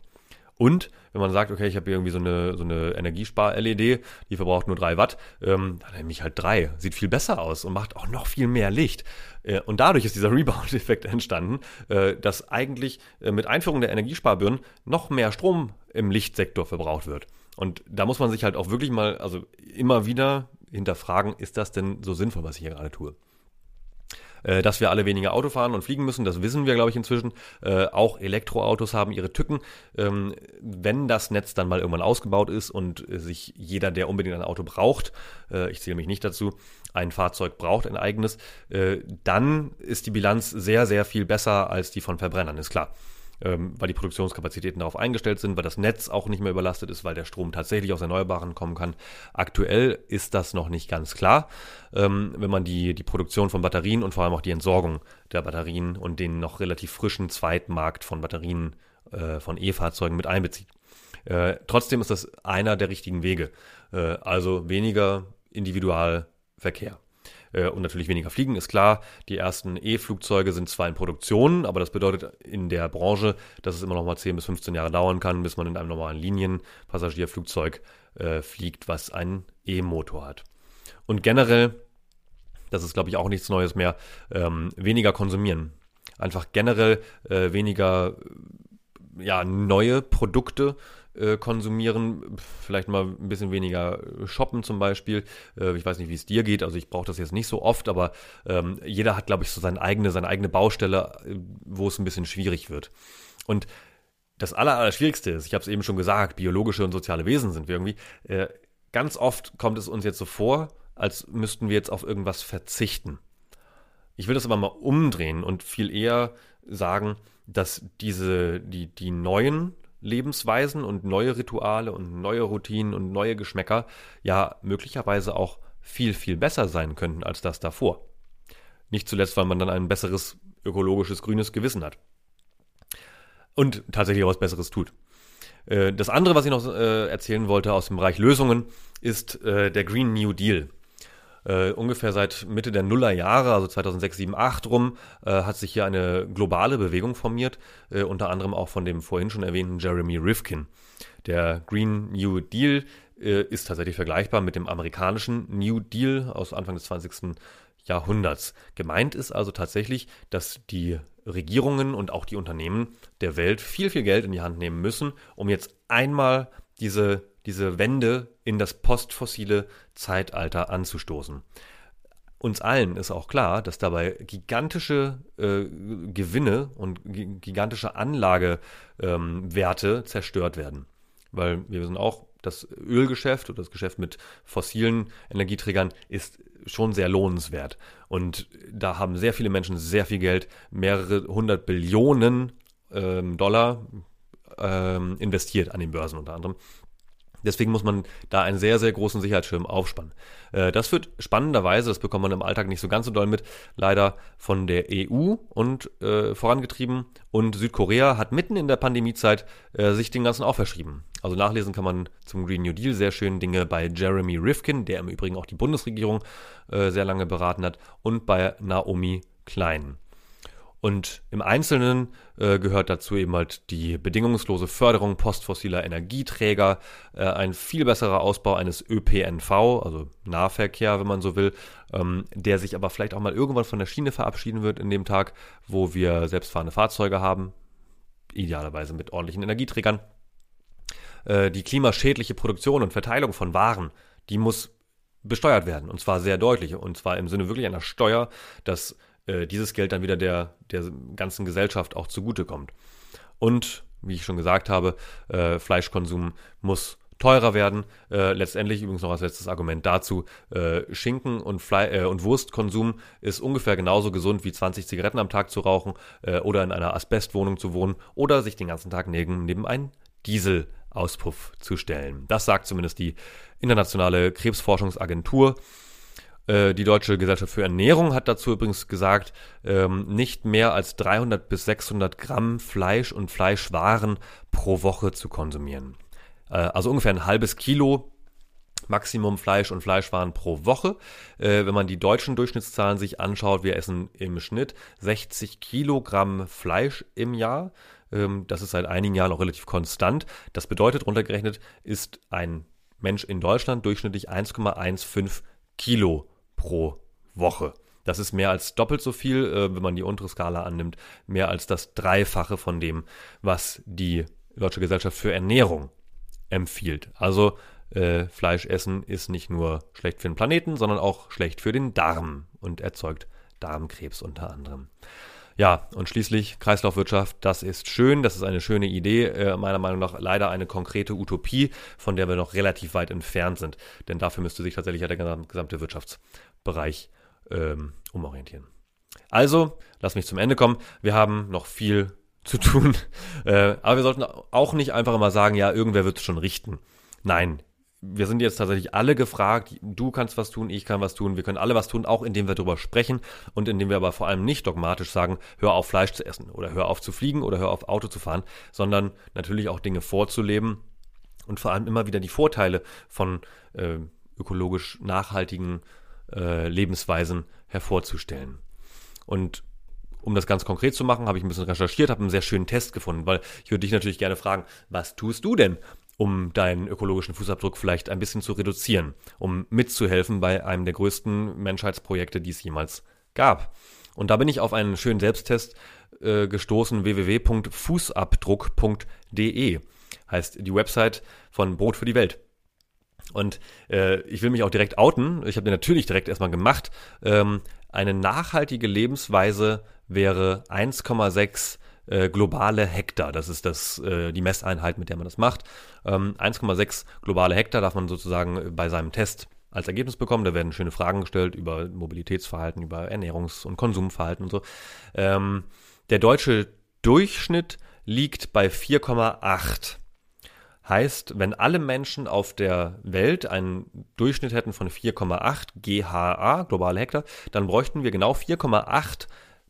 Und wenn man sagt, okay, ich habe irgendwie so eine, so eine Energiespar-LED, die verbraucht nur drei Watt, ähm, dann nehme ich halt drei. Sieht viel besser aus und macht auch noch viel mehr Licht. Äh, und dadurch ist dieser Rebound-Effekt entstanden, äh, dass eigentlich äh, mit Einführung der Energiesparbirnen noch mehr Strom im Lichtsektor verbraucht wird. Und da muss man sich halt auch wirklich mal, also immer wieder hinterfragen, ist das denn so sinnvoll, was ich hier gerade tue? Dass wir alle weniger Auto fahren und fliegen müssen, das wissen wir, glaube ich, inzwischen. Auch Elektroautos haben ihre Tücken. Ähm, wenn das Netz dann mal irgendwann ausgebaut ist und sich jeder, der unbedingt ein Auto braucht, ich zähle mich nicht dazu, ein Fahrzeug braucht, ein eigenes, äh, dann ist die Bilanz sehr, sehr viel besser als die von Verbrennern, ist klar ähm, weil die Produktionskapazitäten darauf eingestellt sind, weil das Netz auch nicht mehr überlastet ist, weil der Strom tatsächlich aus Erneuerbaren kommen kann. Aktuell ist das noch nicht ganz klar, ähm, wenn man die, die Produktion von Batterien und vor allem auch die Entsorgung der Batterien und den noch relativ frischen Zweitmarkt von Batterien äh, von E-Fahrzeugen mit einbezieht. Äh, trotzdem ist das einer der richtigen Wege. Äh, also weniger Individualverkehr. Äh, und natürlich weniger fliegen, ist klar. Die ersten E-Flugzeuge sind zwar in Produktion, aber das bedeutet in der Branche, dass es immer noch mal 10 bis 15 Jahre dauern kann, bis man in einem normalen Linienpassagierflugzeug äh, fliegt, was einen E-Motor hat. Und generell, das ist glaube ich auch nichts Neues mehr, ähm, weniger konsumieren. Einfach generell äh, weniger ja, neue Produkte äh, konsumieren, vielleicht mal ein bisschen weniger shoppen zum Beispiel. Äh, ich weiß nicht, wie es dir geht, also ich brauche das jetzt nicht so oft, aber ähm, jeder hat, glaube ich, so seine eigene, seine eigene Baustelle, äh, wo es ein bisschen schwierig wird. Und das Allerschwierigste ist, ich habe es eben schon gesagt, biologische und soziale Wesen sind wir irgendwie. Äh, ganz oft kommt es uns jetzt so vor, als müssten wir jetzt auf irgendwas verzichten. Ich will das aber mal umdrehen und viel eher sagen, dass diese, die, die neuen Lebensweisen und neue Rituale und neue Routinen und neue Geschmäcker ja möglicherweise auch viel, viel besser sein könnten als das davor. Nicht zuletzt, weil man dann ein besseres ökologisches grünes Gewissen hat. Und tatsächlich auch was Besseres tut. Äh, das andere, was ich noch äh, erzählen wollte aus dem Bereich Lösungen, ist äh, der Green New Deal äh, ungefähr seit Mitte der Nullerjahre, also 2006, 7, 8 rum, äh, hat sich hier eine globale Bewegung formiert, äh, unter anderem auch von dem vorhin schon erwähnten Jeremy Rifkin. Der Green New Deal äh, ist tatsächlich vergleichbar mit dem amerikanischen New Deal aus Anfang des 20. Jahrhunderts. Gemeint ist also tatsächlich, dass die Regierungen und auch die Unternehmen der Welt viel, viel Geld in die Hand nehmen müssen, um jetzt einmal diese diese Wende in das postfossile Zeitalter anzustoßen. Uns allen ist auch klar, dass dabei gigantische äh, Gewinne und gigantische Anlagewerte ähm, zerstört werden. Weil wir wissen auch, das Ölgeschäft oder das Geschäft mit fossilen Energieträgern ist schon sehr lohnenswert. Und da haben sehr viele Menschen sehr viel Geld, mehrere hundert Billionen ähm, Dollar ähm, investiert an den Börsen unter anderem. Deswegen muss man da einen sehr, sehr großen Sicherheitsschirm aufspannen. Äh, das wird spannenderweise, das bekommt man im Alltag nicht so ganz so doll mit, leider von der EU und äh, vorangetrieben. Und Südkorea hat mitten in der Pandemiezeit äh, sich den Ganzen auch verschrieben. Also nachlesen kann man zum Green New Deal sehr schön Dinge bei Jeremy Rifkin, der im Übrigen auch die Bundesregierung äh, sehr lange beraten hat, und bei Naomi Klein. Und im Einzelnen äh, gehört dazu eben halt die bedingungslose Förderung postfossiler Energieträger, äh, ein viel besserer Ausbau eines ÖPNV, also Nahverkehr, wenn man so will, ähm, der sich aber vielleicht auch mal irgendwann von der Schiene verabschieden wird in dem Tag, wo wir selbstfahrende Fahrzeuge haben, idealerweise mit ordentlichen Energieträgern. Äh, die klimaschädliche Produktion und Verteilung von Waren, die muss besteuert werden und zwar sehr deutlich und zwar im Sinne wirklich einer Steuer, dass äh, dieses Geld dann wieder der, der ganzen Gesellschaft auch zugutekommt. Und wie ich schon gesagt habe, äh, Fleischkonsum muss teurer werden. Äh, letztendlich übrigens noch als letztes Argument dazu, äh, Schinken und, äh, und Wurstkonsum ist ungefähr genauso gesund wie 20 Zigaretten am Tag zu rauchen äh, oder in einer Asbestwohnung zu wohnen oder sich den ganzen Tag neben, neben einen Dieselauspuff zu stellen. Das sagt zumindest die internationale Krebsforschungsagentur. Äh, die Deutsche Gesellschaft für Ernährung hat dazu übrigens gesagt, ähm, nicht mehr als 300 bis 600 Gramm Fleisch und Fleischwaren pro Woche zu konsumieren. Äh, also ungefähr ein halbes Kilo Maximum Fleisch und Fleischwaren pro Woche. Äh, wenn man die deutschen Durchschnittszahlen sich anschaut, wir essen im Schnitt 60 Kilogramm Fleisch im Jahr. Ähm, das ist seit einigen Jahren auch relativ konstant. Das bedeutet, runtergerechnet ist ein Mensch in Deutschland durchschnittlich 1,15 Kilo pro Woche. Das ist mehr als doppelt so viel, äh, wenn man die untere Skala annimmt, mehr als das Dreifache von dem, was die Deutsche Gesellschaft für Ernährung empfiehlt. Also äh, Fleisch essen ist nicht nur schlecht für den Planeten, sondern auch schlecht für den Darm und erzeugt Darmkrebs unter anderem. Ja, und schließlich Kreislaufwirtschaft, das ist schön, das ist eine schöne Idee, äh, meiner Meinung nach leider eine konkrete Utopie, von der wir noch relativ weit entfernt sind. Denn dafür müsste sich tatsächlich ja der gesamte Wirtschaftsbereich ähm, umorientieren. Also, lass mich zum Ende kommen. Wir haben noch viel zu tun. Äh, aber wir sollten auch nicht einfach immer sagen, ja, irgendwer wird es schon richten. Nein, wir sind jetzt tatsächlich alle gefragt. Du kannst was tun, ich kann was tun. Wir können alle was tun, auch indem wir darüber sprechen und indem wir aber vor allem nicht dogmatisch sagen, hör auf Fleisch zu essen oder hör auf zu fliegen oder hör auf Auto zu fahren, sondern natürlich auch Dinge vorzuleben und vor allem immer wieder die Vorteile von äh, ökologisch nachhaltigen äh, Lebensweisen hervorzustellen. Und um das ganz konkret zu machen, habe ich ein bisschen recherchiert, habe einen sehr schönen Test gefunden, weil ich würde dich natürlich gerne fragen, was tust du denn, um deinen ökologischen Fußabdruck vielleicht ein bisschen zu reduzieren, um mitzuhelfen bei einem der größten Menschheitsprojekte, die es jemals gab. Und da bin ich auf einen schönen Selbsttest äh, gestoßen, www.fußabdruck.de heißt die Website von Brot für die Welt. Und äh, ich will mich auch direkt outen. Ich habe den natürlich direkt erstmal gemacht. Ähm, eine nachhaltige Lebensweise wäre 1,6 äh, globale Hektar. Das ist das, äh, die Messeinheit, mit der man das macht. Ähm, 1,6 globale Hektar darf man sozusagen bei seinem Test als Ergebnis bekommen. Da werden schöne Fragen gestellt über Mobilitätsverhalten, über Ernährungs- und Konsumverhalten und so. Ähm, der deutsche Durchschnitt liegt bei 4,8. Heißt, wenn alle Menschen auf der Welt einen Durchschnitt hätten von 4,8 GHA, globale Hektar, dann bräuchten wir genau 4,8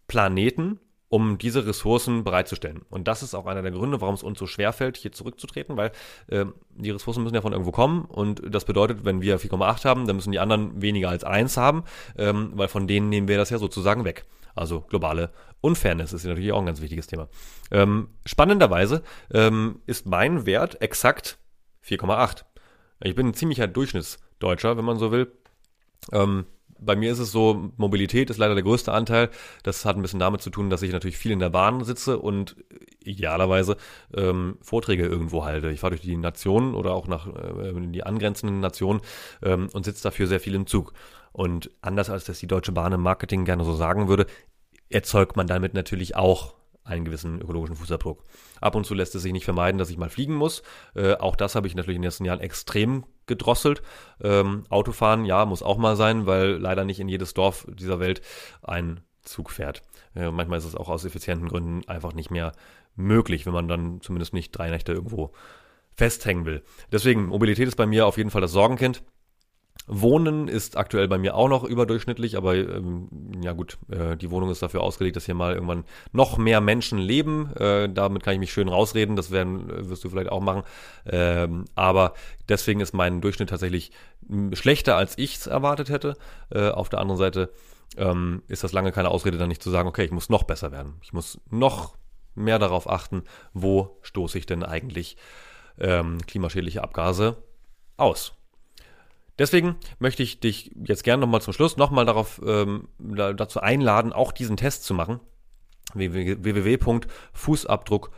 Planeten, um diese Ressourcen bereitzustellen. Und das ist auch einer der Gründe, warum es uns so schwer fällt, hier zurückzutreten, weil äh, die Ressourcen müssen ja von irgendwo kommen und das bedeutet, wenn wir 4,8 haben, dann müssen die anderen weniger als 1 haben, ähm, weil von denen nehmen wir das ja sozusagen weg. Also globale Unfairness ist natürlich auch ein ganz wichtiges Thema. Ähm, spannenderweise ähm, ist mein Wert exakt 4,8. Ich bin ein ziemlicher Durchschnittsdeutscher, wenn man so will. Ähm, bei mir ist es so, Mobilität ist leider der größte Anteil. Das hat ein bisschen damit zu tun, dass ich natürlich viel in der Bahn sitze und idealerweise ähm, Vorträge irgendwo halte. Ich fahre durch die Nationen oder auch nach äh, die angrenzenden Nationen ähm, und sitze dafür sehr viel im Zug. Und anders als das die Deutsche Bahn im Marketing gerne so sagen würde, erzeugt man damit natürlich auch einen gewissen ökologischen Fußabdruck. Ab und zu lässt es sich nicht vermeiden, dass ich mal fliegen muss. Äh, auch das habe ich natürlich in den letzten Jahren extrem gedrosselt. Ähm, Autofahren, ja, muss auch mal sein, weil leider nicht in jedes Dorf dieser Welt ein Zug fährt. Äh, manchmal ist es auch aus effizienten Gründen einfach nicht mehr möglich, wenn man dann zumindest nicht drei Nächte irgendwo festhängen will. Deswegen, Mobilität ist bei mir auf jeden Fall das Sorgenkind. Wohnen ist aktuell bei mir auch noch überdurchschnittlich, aber ähm, ja gut, äh, die Wohnung ist dafür ausgelegt, dass hier mal irgendwann noch mehr Menschen leben. Äh, damit kann ich mich schön rausreden, das werden, äh, wirst du vielleicht auch machen. Ähm, aber deswegen ist mein Durchschnitt tatsächlich schlechter, als ich es erwartet hätte. Äh, auf der anderen Seite ähm, ist das lange keine Ausrede, dann nicht zu sagen, okay, ich muss noch besser werden. Ich muss noch mehr darauf achten, wo stoße ich denn eigentlich ähm, klimaschädliche Abgase aus. Deswegen möchte ich dich jetzt gerne nochmal zum Schluss nochmal darauf ähm, dazu einladen, auch diesen Test zu machen. www.fußabdruck.de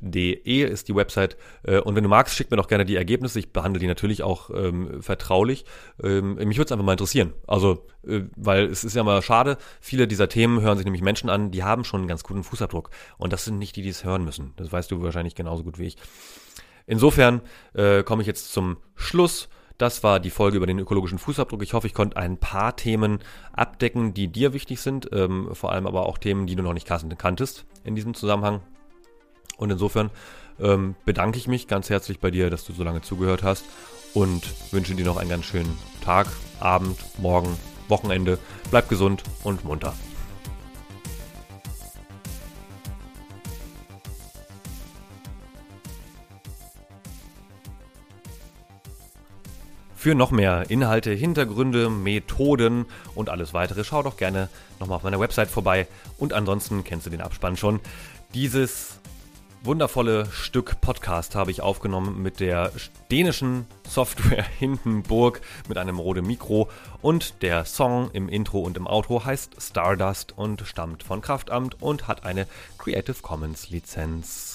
De ist die Website. Äh, und wenn du magst, schick mir doch gerne die Ergebnisse. Ich behandle die natürlich auch ähm, vertraulich. Ähm, mich würde es einfach mal interessieren. Also, äh, weil es ist ja mal schade, viele dieser Themen hören sich nämlich Menschen an, die haben schon einen ganz guten Fußabdruck. Und das sind nicht die, die es hören müssen. Das weißt du wahrscheinlich genauso gut wie ich. Insofern äh, komme ich jetzt zum Schluss. Das war die Folge über den ökologischen Fußabdruck. Ich hoffe, ich konnte ein paar Themen abdecken, die dir wichtig sind, ähm, vor allem aber auch Themen, die du noch nicht kanntest in diesem Zusammenhang. Und insofern ähm, bedanke ich mich ganz herzlich bei dir, dass du so lange zugehört hast und wünsche dir noch einen ganz schönen Tag, Abend, Morgen, Wochenende. Bleib gesund und munter. Für noch mehr Inhalte, Hintergründe, Methoden und alles weitere schau doch gerne nochmal auf meiner Website vorbei. Und ansonsten kennst du den Abspann schon. Dieses wundervolle Stück Podcast habe ich aufgenommen mit der dänischen Software Hindenburg mit einem Rode Mikro und der Song im Intro und im Outro heißt Stardust und stammt von Kraftamt und hat eine Creative Commons Lizenz.